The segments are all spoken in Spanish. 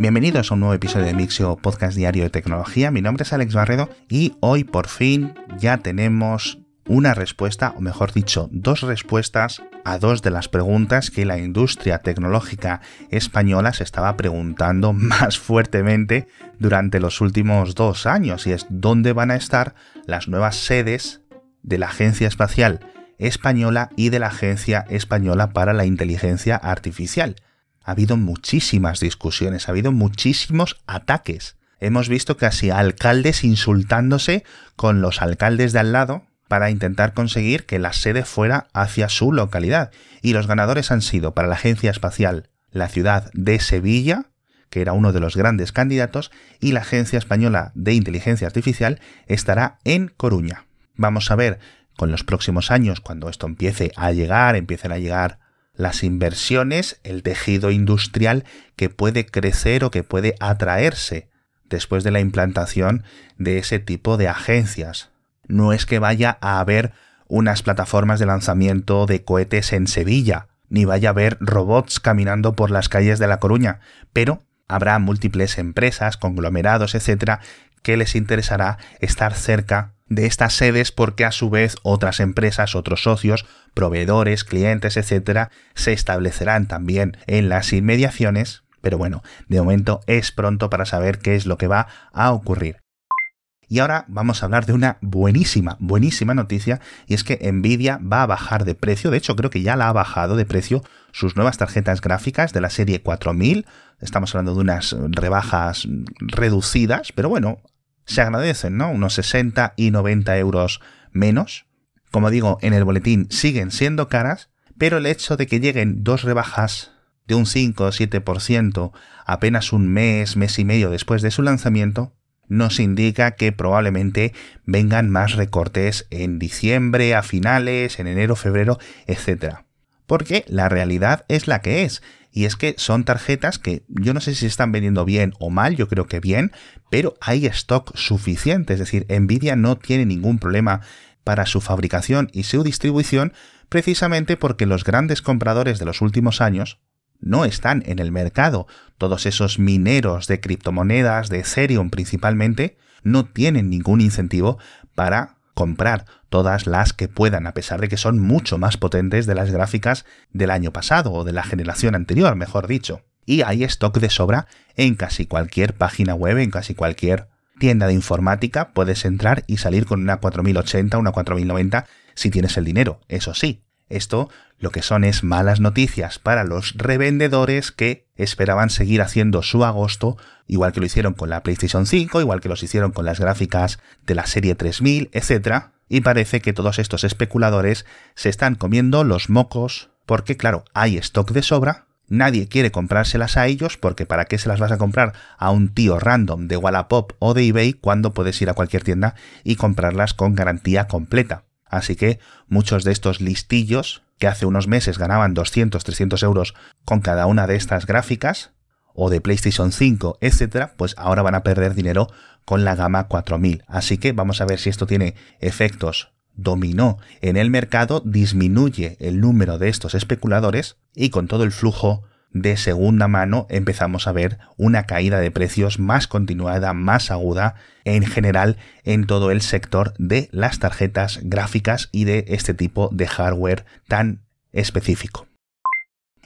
Bienvenidos a un nuevo episodio de Mixio Podcast Diario de Tecnología. Mi nombre es Alex Barredo y hoy por fin ya tenemos una respuesta, o mejor dicho, dos respuestas a dos de las preguntas que la industria tecnológica española se estaba preguntando más fuertemente durante los últimos dos años, y es dónde van a estar las nuevas sedes de la Agencia Espacial Española y de la Agencia Española para la Inteligencia Artificial ha habido muchísimas discusiones, ha habido muchísimos ataques. Hemos visto casi alcaldes insultándose con los alcaldes de al lado para intentar conseguir que la sede fuera hacia su localidad. Y los ganadores han sido para la Agencia Espacial la ciudad de Sevilla, que era uno de los grandes candidatos, y la Agencia Española de Inteligencia Artificial estará en Coruña. Vamos a ver con los próximos años, cuando esto empiece a llegar, empiecen a llegar las inversiones, el tejido industrial que puede crecer o que puede atraerse después de la implantación de ese tipo de agencias. No es que vaya a haber unas plataformas de lanzamiento de cohetes en Sevilla, ni vaya a haber robots caminando por las calles de La Coruña, pero habrá múltiples empresas, conglomerados, etcétera, que les interesará estar cerca de estas sedes porque a su vez otras empresas, otros socios, proveedores, clientes, etcétera, se establecerán también en las inmediaciones, pero bueno, de momento es pronto para saber qué es lo que va a ocurrir. Y ahora vamos a hablar de una buenísima, buenísima noticia, y es que Nvidia va a bajar de precio, de hecho creo que ya la ha bajado de precio sus nuevas tarjetas gráficas de la serie 4000, estamos hablando de unas rebajas reducidas, pero bueno, se agradecen, ¿no? Unos 60 y 90 euros menos. Como digo, en el boletín siguen siendo caras, pero el hecho de que lleguen dos rebajas de un 5 o 7% apenas un mes, mes y medio después de su lanzamiento, nos indica que probablemente vengan más recortes en diciembre, a finales, en enero, febrero, etc. Porque la realidad es la que es, y es que son tarjetas que yo no sé si están vendiendo bien o mal, yo creo que bien, pero hay stock suficiente, es decir, Nvidia no tiene ningún problema para su fabricación y su distribución precisamente porque los grandes compradores de los últimos años no están en el mercado. Todos esos mineros de criptomonedas, de Ethereum principalmente, no tienen ningún incentivo para comprar todas las que puedan, a pesar de que son mucho más potentes de las gráficas del año pasado o de la generación anterior, mejor dicho. Y hay stock de sobra en casi cualquier página web, en casi cualquier tienda de informática, puedes entrar y salir con una 4080, una 4090 si tienes el dinero, eso sí. Esto lo que son es malas noticias para los revendedores que esperaban seguir haciendo su agosto, igual que lo hicieron con la PlayStation 5, igual que los hicieron con las gráficas de la serie 3000, etc y parece que todos estos especuladores se están comiendo los mocos porque claro, hay stock de sobra, nadie quiere comprárselas a ellos porque para qué se las vas a comprar a un tío random de Wallapop o de eBay cuando puedes ir a cualquier tienda y comprarlas con garantía completa. Así que muchos de estos listillos que hace unos meses ganaban 200, 300 euros con cada una de estas gráficas, o de PlayStation 5, etcétera, pues ahora van a perder dinero con la gama 4000. Así que vamos a ver si esto tiene efectos dominó en el mercado, disminuye el número de estos especuladores y con todo el flujo de segunda mano empezamos a ver una caída de precios más continuada, más aguda en general en todo el sector de las tarjetas gráficas y de este tipo de hardware tan específico.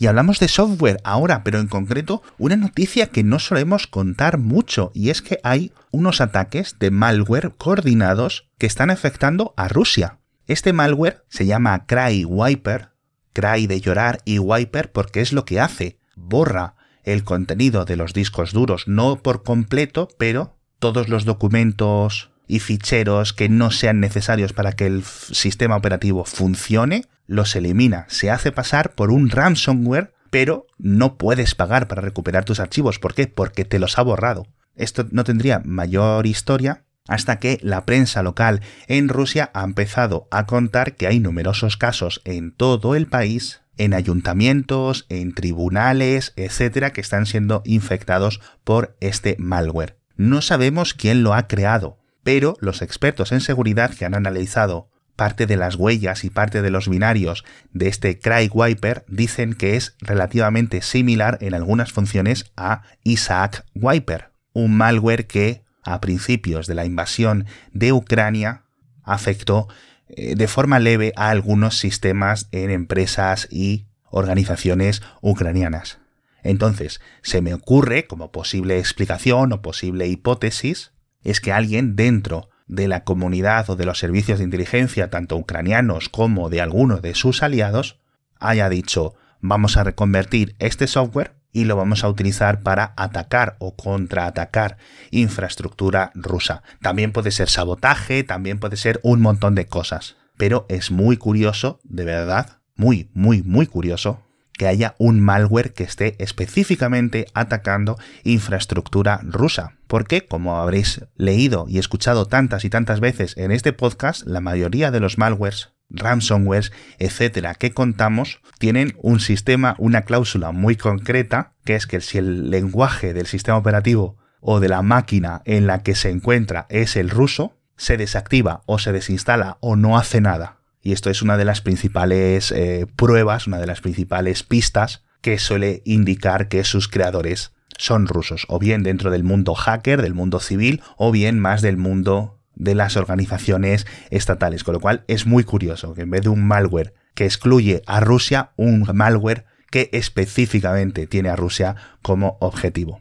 Y hablamos de software ahora, pero en concreto una noticia que no solemos contar mucho, y es que hay unos ataques de malware coordinados que están afectando a Rusia. Este malware se llama Cry Wiper, Cry de llorar y Wiper porque es lo que hace, borra el contenido de los discos duros, no por completo, pero todos los documentos y ficheros que no sean necesarios para que el sistema operativo funcione, los elimina, se hace pasar por un ransomware, pero no puedes pagar para recuperar tus archivos. ¿Por qué? Porque te los ha borrado. Esto no tendría mayor historia hasta que la prensa local en Rusia ha empezado a contar que hay numerosos casos en todo el país, en ayuntamientos, en tribunales, etcétera, que están siendo infectados por este malware. No sabemos quién lo ha creado, pero los expertos en seguridad que han analizado parte de las huellas y parte de los binarios de este Cry Wiper dicen que es relativamente similar en algunas funciones a Isaac Wiper, un malware que a principios de la invasión de Ucrania afectó eh, de forma leve a algunos sistemas en empresas y organizaciones ucranianas. Entonces, se me ocurre, como posible explicación o posible hipótesis, es que alguien dentro de la comunidad o de los servicios de inteligencia, tanto ucranianos como de algunos de sus aliados, haya dicho vamos a reconvertir este software y lo vamos a utilizar para atacar o contraatacar infraestructura rusa. También puede ser sabotaje, también puede ser un montón de cosas. Pero es muy curioso, de verdad, muy, muy, muy curioso, que haya un malware que esté específicamente atacando infraestructura rusa. Porque, como habréis leído y escuchado tantas y tantas veces en este podcast, la mayoría de los malwares, ransomwares, etcétera, que contamos, tienen un sistema, una cláusula muy concreta, que es que si el lenguaje del sistema operativo o de la máquina en la que se encuentra es el ruso, se desactiva o se desinstala o no hace nada. Y esto es una de las principales eh, pruebas, una de las principales pistas que suele indicar que sus creadores son rusos, o bien dentro del mundo hacker, del mundo civil, o bien más del mundo de las organizaciones estatales. Con lo cual es muy curioso que en vez de un malware que excluye a Rusia, un malware que específicamente tiene a Rusia como objetivo.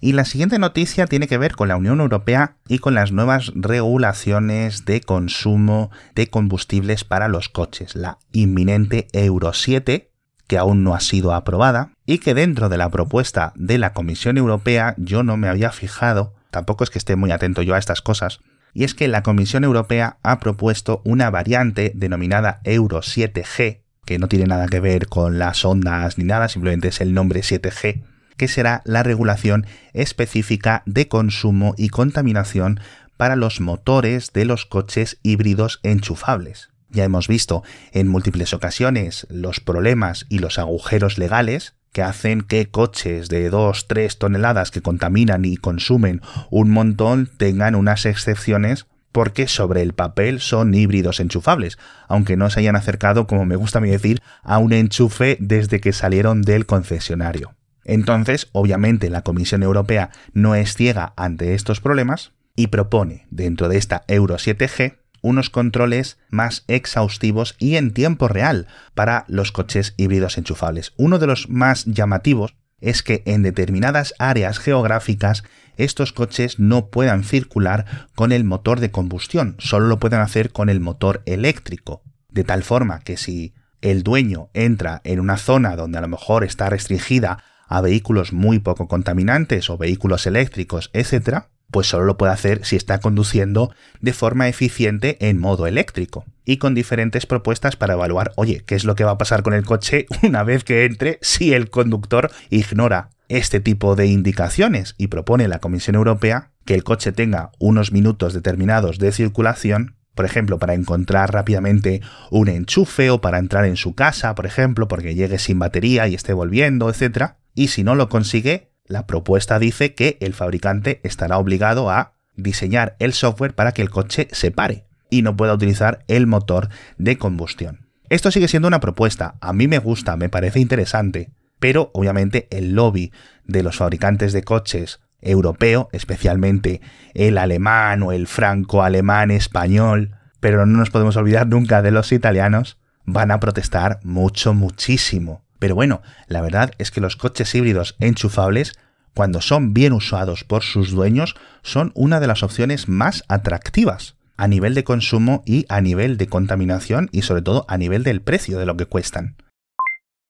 Y la siguiente noticia tiene que ver con la Unión Europea y con las nuevas regulaciones de consumo de combustibles para los coches, la inminente Euro 7, que aún no ha sido aprobada, y que dentro de la propuesta de la Comisión Europea yo no me había fijado, tampoco es que esté muy atento yo a estas cosas, y es que la Comisión Europea ha propuesto una variante denominada Euro 7G, que no tiene nada que ver con las ondas ni nada, simplemente es el nombre 7G, que será la regulación específica de consumo y contaminación para los motores de los coches híbridos enchufables. Ya hemos visto en múltiples ocasiones los problemas y los agujeros legales que hacen que coches de 2-3 toneladas que contaminan y consumen un montón tengan unas excepciones porque sobre el papel son híbridos enchufables, aunque no se hayan acercado, como me gusta a mí decir, a un enchufe desde que salieron del concesionario. Entonces, obviamente, la Comisión Europea no es ciega ante estos problemas y propone, dentro de esta Euro 7G, unos controles más exhaustivos y en tiempo real para los coches híbridos enchufables. Uno de los más llamativos es que en determinadas áreas geográficas estos coches no puedan circular con el motor de combustión, solo lo pueden hacer con el motor eléctrico. De tal forma que si el dueño entra en una zona donde a lo mejor está restringida a vehículos muy poco contaminantes o vehículos eléctricos, etc., pues solo lo puede hacer si está conduciendo de forma eficiente en modo eléctrico y con diferentes propuestas para evaluar, oye, ¿qué es lo que va a pasar con el coche una vez que entre si el conductor ignora este tipo de indicaciones y propone la Comisión Europea que el coche tenga unos minutos determinados de circulación por ejemplo, para encontrar rápidamente un enchufe o para entrar en su casa, por ejemplo, porque llegue sin batería y esté volviendo, etc y si no lo consigue, la propuesta dice que el fabricante estará obligado a diseñar el software para que el coche se pare y no pueda utilizar el motor de combustión. Esto sigue siendo una propuesta, a mí me gusta, me parece interesante, pero obviamente el lobby de los fabricantes de coches europeo, especialmente el alemán o el franco-alemán español, pero no nos podemos olvidar nunca de los italianos, van a protestar mucho, muchísimo pero bueno, la verdad es que los coches híbridos enchufables, cuando son bien usados por sus dueños, son una de las opciones más atractivas a nivel de consumo y a nivel de contaminación y sobre todo a nivel del precio de lo que cuestan.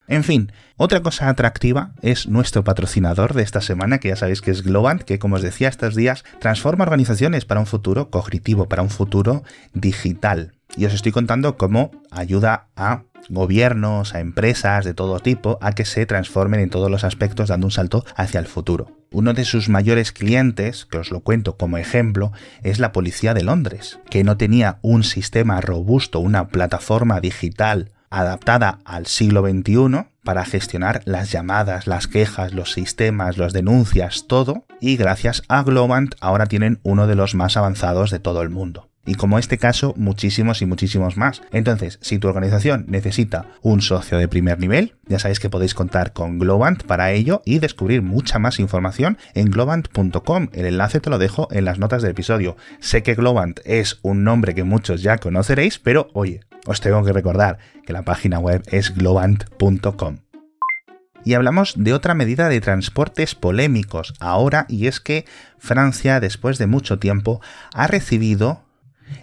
En fin, otra cosa atractiva es nuestro patrocinador de esta semana, que ya sabéis que es Globant, que como os decía estos días, transforma organizaciones para un futuro cognitivo, para un futuro digital. Y os estoy contando cómo ayuda a gobiernos, a empresas de todo tipo, a que se transformen en todos los aspectos dando un salto hacia el futuro. Uno de sus mayores clientes, que os lo cuento como ejemplo, es la Policía de Londres, que no tenía un sistema robusto, una plataforma digital adaptada al siglo XXI para gestionar las llamadas, las quejas, los sistemas, las denuncias, todo, y gracias a Globant ahora tienen uno de los más avanzados de todo el mundo. Y como este caso, muchísimos y muchísimos más. Entonces, si tu organización necesita un socio de primer nivel, ya sabéis que podéis contar con Globant para ello y descubrir mucha más información en globant.com. El enlace te lo dejo en las notas del episodio. Sé que Globant es un nombre que muchos ya conoceréis, pero oye, os tengo que recordar que la página web es globant.com. Y hablamos de otra medida de transportes polémicos ahora, y es que Francia, después de mucho tiempo, ha recibido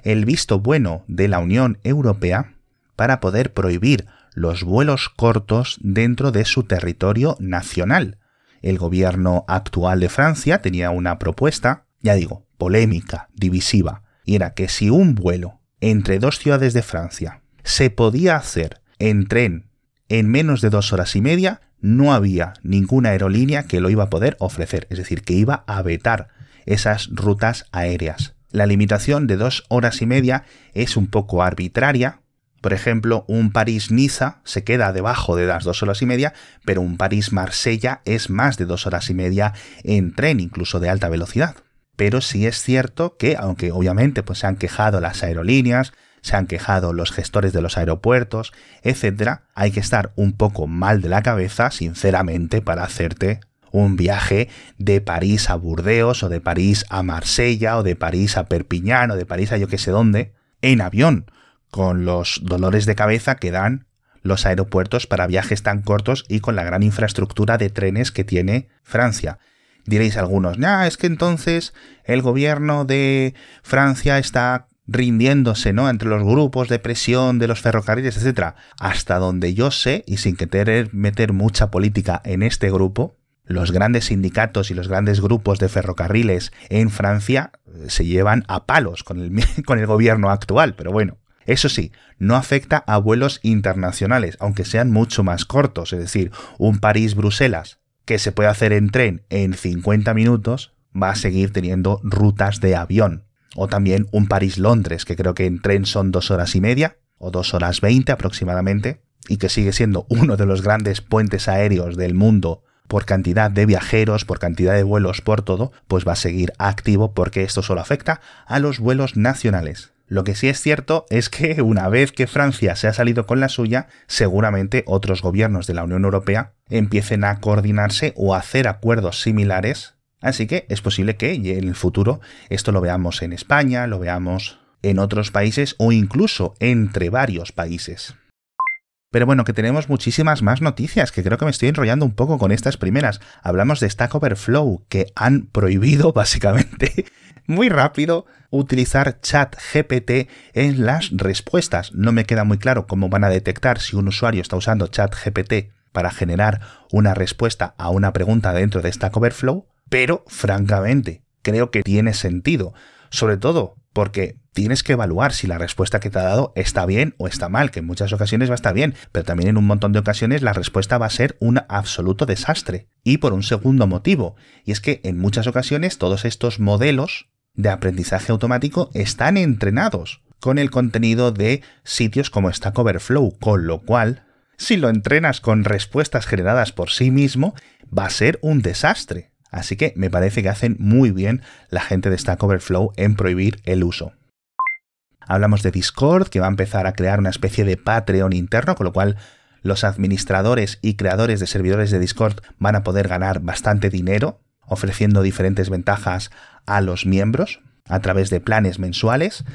el visto bueno de la Unión Europea para poder prohibir los vuelos cortos dentro de su territorio nacional. El gobierno actual de Francia tenía una propuesta, ya digo, polémica, divisiva, y era que si un vuelo entre dos ciudades de Francia se podía hacer en tren en menos de dos horas y media, no había ninguna aerolínea que lo iba a poder ofrecer, es decir, que iba a vetar esas rutas aéreas la limitación de dos horas y media es un poco arbitraria. Por ejemplo, un París-Niza se queda debajo de las dos horas y media, pero un París-Marsella es más de dos horas y media en tren, incluso de alta velocidad. Pero sí es cierto que, aunque obviamente pues, se han quejado las aerolíneas, se han quejado los gestores de los aeropuertos, etc., hay que estar un poco mal de la cabeza, sinceramente, para hacerte un viaje de París a Burdeos o de París a Marsella o de París a Perpiñán o de París a yo que sé dónde en avión, con los dolores de cabeza que dan los aeropuertos para viajes tan cortos y con la gran infraestructura de trenes que tiene Francia. Diréis algunos, es que entonces el gobierno de Francia está rindiéndose, ¿no? Entre los grupos de presión de los ferrocarriles, etcétera. Hasta donde yo sé, y sin querer meter mucha política en este grupo, los grandes sindicatos y los grandes grupos de ferrocarriles en Francia eh, se llevan a palos con el, con el gobierno actual, pero bueno. Eso sí, no afecta a vuelos internacionales, aunque sean mucho más cortos, es decir, un París-Bruselas que se puede hacer en tren en 50 minutos, va a seguir teniendo rutas de avión. O también un París-Londres, que creo que en tren son dos horas y media, o dos horas veinte aproximadamente, y que sigue siendo uno de los grandes puentes aéreos del mundo por cantidad de viajeros, por cantidad de vuelos, por todo, pues va a seguir activo porque esto solo afecta a los vuelos nacionales. Lo que sí es cierto es que una vez que Francia se ha salido con la suya, seguramente otros gobiernos de la Unión Europea empiecen a coordinarse o a hacer acuerdos similares. Así que es posible que en el futuro esto lo veamos en España, lo veamos en otros países o incluso entre varios países. Pero bueno, que tenemos muchísimas más noticias, que creo que me estoy enrollando un poco con estas primeras. Hablamos de Stack Overflow, que han prohibido básicamente muy rápido utilizar chat GPT en las respuestas. No me queda muy claro cómo van a detectar si un usuario está usando chat GPT para generar una respuesta a una pregunta dentro de Stack Overflow, pero francamente creo que tiene sentido. Sobre todo porque tienes que evaluar si la respuesta que te ha dado está bien o está mal, que en muchas ocasiones va a estar bien, pero también en un montón de ocasiones la respuesta va a ser un absoluto desastre. Y por un segundo motivo, y es que en muchas ocasiones todos estos modelos de aprendizaje automático están entrenados con el contenido de sitios como Stack Overflow, con lo cual, si lo entrenas con respuestas generadas por sí mismo, va a ser un desastre. Así que me parece que hacen muy bien la gente de Stack Overflow en prohibir el uso. Hablamos de Discord, que va a empezar a crear una especie de Patreon interno, con lo cual los administradores y creadores de servidores de Discord van a poder ganar bastante dinero, ofreciendo diferentes ventajas a los miembros a través de planes mensuales.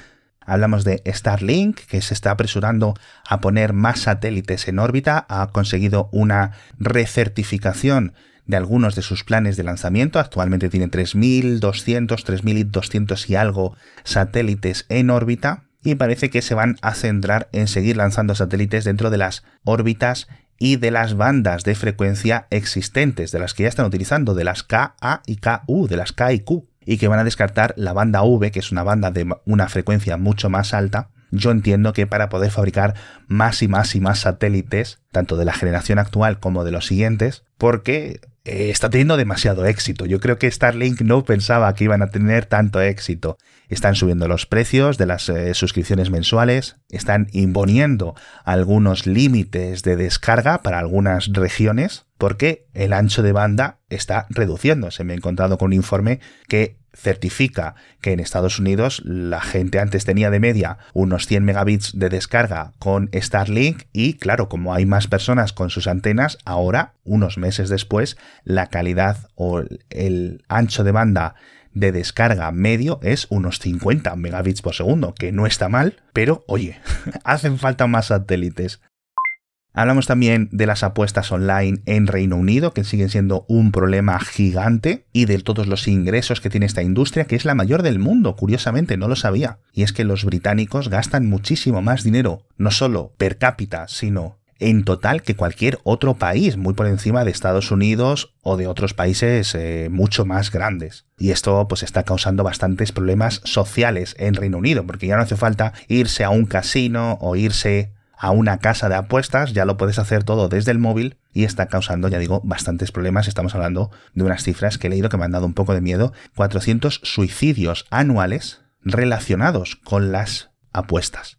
Hablamos de Starlink, que se está apresurando a poner más satélites en órbita, ha conseguido una recertificación de algunos de sus planes de lanzamiento. Actualmente tiene 3.200, 3.200 y algo satélites en órbita y parece que se van a centrar en seguir lanzando satélites dentro de las órbitas y de las bandas de frecuencia existentes, de las que ya están utilizando, de las Ka y KU, de las K y Q, y que van a descartar la banda V, que es una banda de una frecuencia mucho más alta, yo entiendo que para poder fabricar más y más y más satélites, tanto de la generación actual como de los siguientes, porque eh, está teniendo demasiado éxito. Yo creo que Starlink no pensaba que iban a tener tanto éxito. Están subiendo los precios de las eh, suscripciones mensuales, están imponiendo algunos límites de descarga para algunas regiones, porque el ancho de banda está reduciéndose. Me he encontrado con un informe que certifica que en Estados Unidos la gente antes tenía de media unos 100 megabits de descarga con Starlink y claro, como hay más personas con sus antenas, ahora, unos meses después, la calidad o el ancho de banda de descarga medio es unos 50 megabits por segundo, que no está mal, pero oye, hacen falta más satélites. Hablamos también de las apuestas online en Reino Unido, que siguen siendo un problema gigante, y de todos los ingresos que tiene esta industria, que es la mayor del mundo, curiosamente, no lo sabía. Y es que los británicos gastan muchísimo más dinero, no solo per cápita, sino en total que cualquier otro país, muy por encima de Estados Unidos o de otros países eh, mucho más grandes. Y esto pues está causando bastantes problemas sociales en Reino Unido, porque ya no hace falta irse a un casino o irse a una casa de apuestas, ya lo puedes hacer todo desde el móvil y está causando, ya digo, bastantes problemas. Estamos hablando de unas cifras que he leído que me han dado un poco de miedo. 400 suicidios anuales relacionados con las apuestas.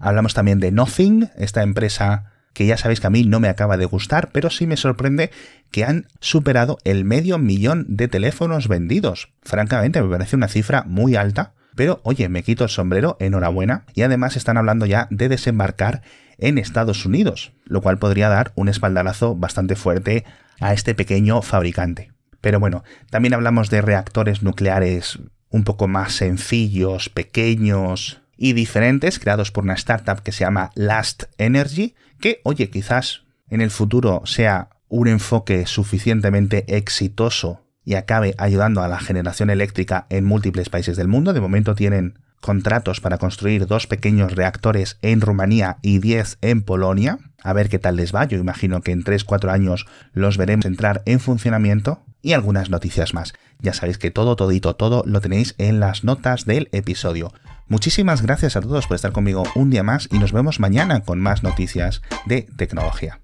Hablamos también de Nothing, esta empresa que ya sabéis que a mí no me acaba de gustar, pero sí me sorprende que han superado el medio millón de teléfonos vendidos. Francamente, me parece una cifra muy alta pero oye, me quito el sombrero, enhorabuena. Y además están hablando ya de desembarcar en Estados Unidos, lo cual podría dar un espaldarazo bastante fuerte a este pequeño fabricante. Pero bueno, también hablamos de reactores nucleares un poco más sencillos, pequeños y diferentes, creados por una startup que se llama Last Energy, que, oye, quizás en el futuro sea un enfoque suficientemente exitoso y acabe ayudando a la generación eléctrica en múltiples países del mundo. De momento tienen contratos para construir dos pequeños reactores en Rumanía y 10 en Polonia. A ver qué tal les va. Yo imagino que en 3-4 años los veremos entrar en funcionamiento y algunas noticias más. Ya sabéis que todo, todito, todo lo tenéis en las notas del episodio. Muchísimas gracias a todos por estar conmigo un día más y nos vemos mañana con más noticias de tecnología.